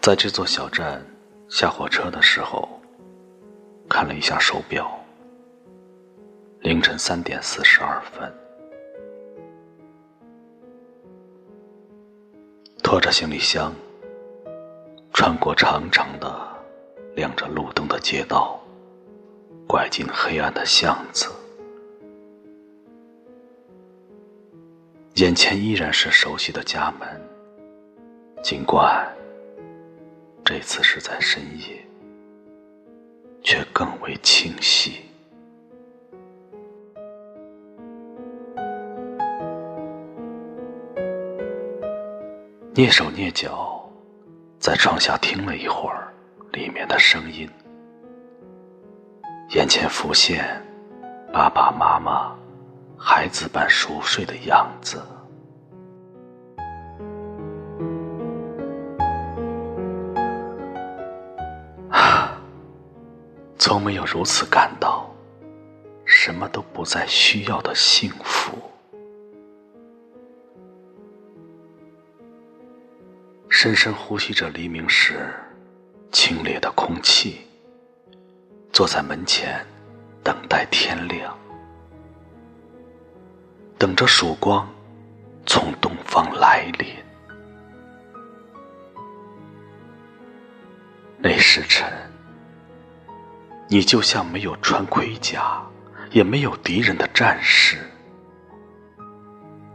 在这座小站下火车的时候，看了一下手表，凌晨三点四十二分。拖着行李箱，穿过长长的、亮着路灯的街道，拐进黑暗的巷子，眼前依然是熟悉的家门，尽管这次是在深夜，却更为清晰。蹑手蹑脚，在窗下听了一会儿里面的声音，眼前浮现爸爸妈妈、孩子般熟睡的样子。啊，从没有如此感到什么都不再需要的幸福。深深呼吸着黎明时清冽的空气，坐在门前等待天亮，等着曙光从东方来临。那时辰，你就像没有穿盔甲，也没有敌人的战士，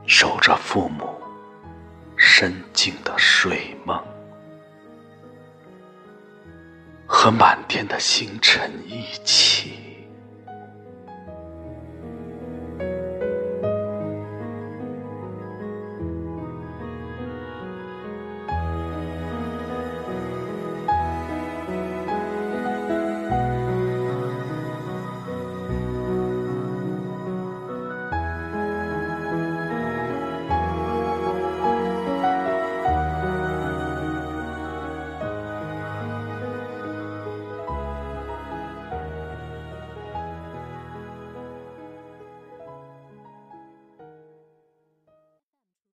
守着父母。深静的睡梦，和满天的星辰一起。